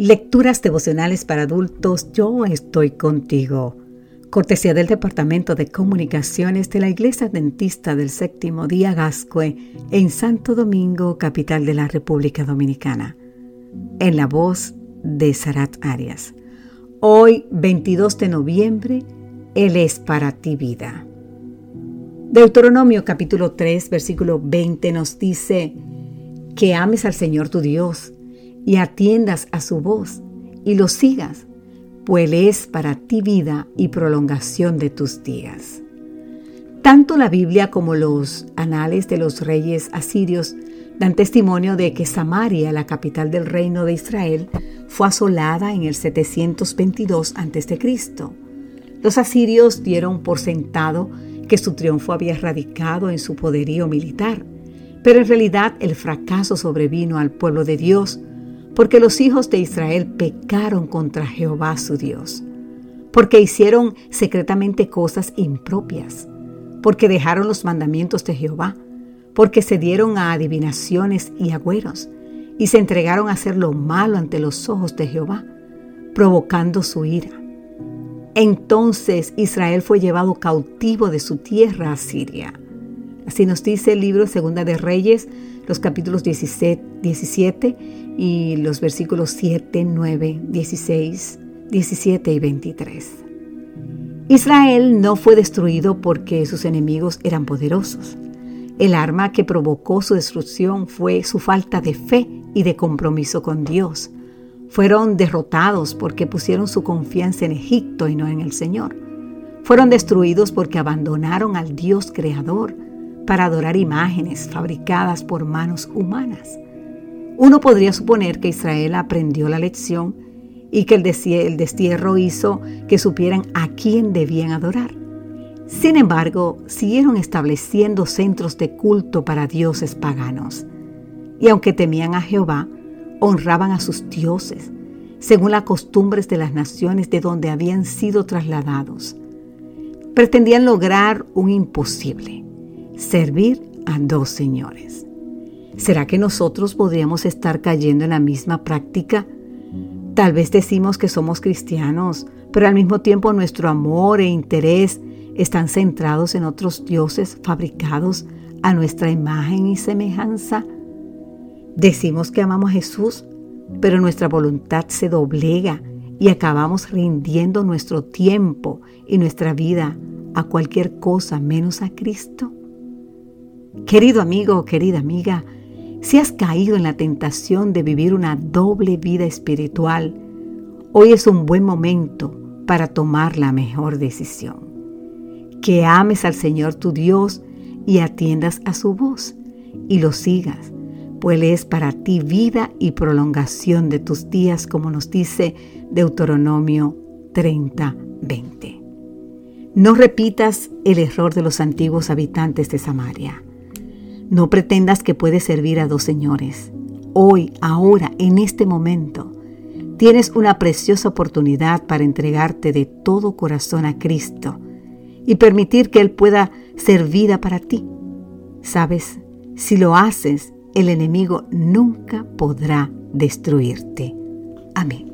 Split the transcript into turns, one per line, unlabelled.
Lecturas devocionales para adultos, yo estoy contigo. Cortesía del Departamento de Comunicaciones de la Iglesia Dentista del Séptimo Día Gascue en Santo Domingo, capital de la República Dominicana. En la voz de Sarat Arias. Hoy, 22 de noviembre, Él es para ti vida. Deuteronomio capítulo 3, versículo 20 nos dice que ames al Señor tu Dios y atiendas a su voz y lo sigas, pues es para ti vida y prolongación de tus días. Tanto la Biblia como los anales de los reyes asirios dan testimonio de que Samaria, la capital del reino de Israel, fue asolada en el 722 a.C. Los asirios dieron por sentado que su triunfo había radicado en su poderío militar, pero en realidad el fracaso sobrevino al pueblo de Dios porque los hijos de Israel pecaron contra Jehová su Dios, porque hicieron secretamente cosas impropias, porque dejaron los mandamientos de Jehová, porque se dieron a adivinaciones y agüeros, y se entregaron a hacer lo malo ante los ojos de Jehová, provocando su ira. Entonces Israel fue llevado cautivo de su tierra a Siria. Así nos dice el libro Segunda de Reyes, los capítulos 17, 17 y los versículos 7, 9, 16, 17 y 23. Israel no fue destruido porque sus enemigos eran poderosos. El arma que provocó su destrucción fue su falta de fe y de compromiso con Dios. Fueron derrotados porque pusieron su confianza en Egipto y no en el Señor. Fueron destruidos porque abandonaron al Dios creador para adorar imágenes fabricadas por manos humanas. Uno podría suponer que Israel aprendió la lección y que el destierro hizo que supieran a quién debían adorar. Sin embargo, siguieron estableciendo centros de culto para dioses paganos. Y aunque temían a Jehová, honraban a sus dioses, según las costumbres de las naciones de donde habían sido trasladados. Pretendían lograr un imposible, servir a dos señores. ¿Será que nosotros podríamos estar cayendo en la misma práctica? Tal vez decimos que somos cristianos, pero al mismo tiempo nuestro amor e interés están centrados en otros dioses fabricados a nuestra imagen y semejanza. Decimos que amamos a Jesús, pero nuestra voluntad se doblega y acabamos rindiendo nuestro tiempo y nuestra vida a cualquier cosa menos a Cristo. Querido amigo o querida amiga, si has caído en la tentación de vivir una doble vida espiritual, hoy es un buen momento para tomar la mejor decisión. Que ames al Señor tu Dios y atiendas a su voz y lo sigas, pues es para ti vida y prolongación de tus días, como nos dice Deuteronomio 30:20. No repitas el error de los antiguos habitantes de Samaria no pretendas que puedes servir a dos señores. Hoy, ahora, en este momento, tienes una preciosa oportunidad para entregarte de todo corazón a Cristo y permitir que Él pueda ser vida para ti. Sabes, si lo haces, el enemigo nunca podrá destruirte. Amén.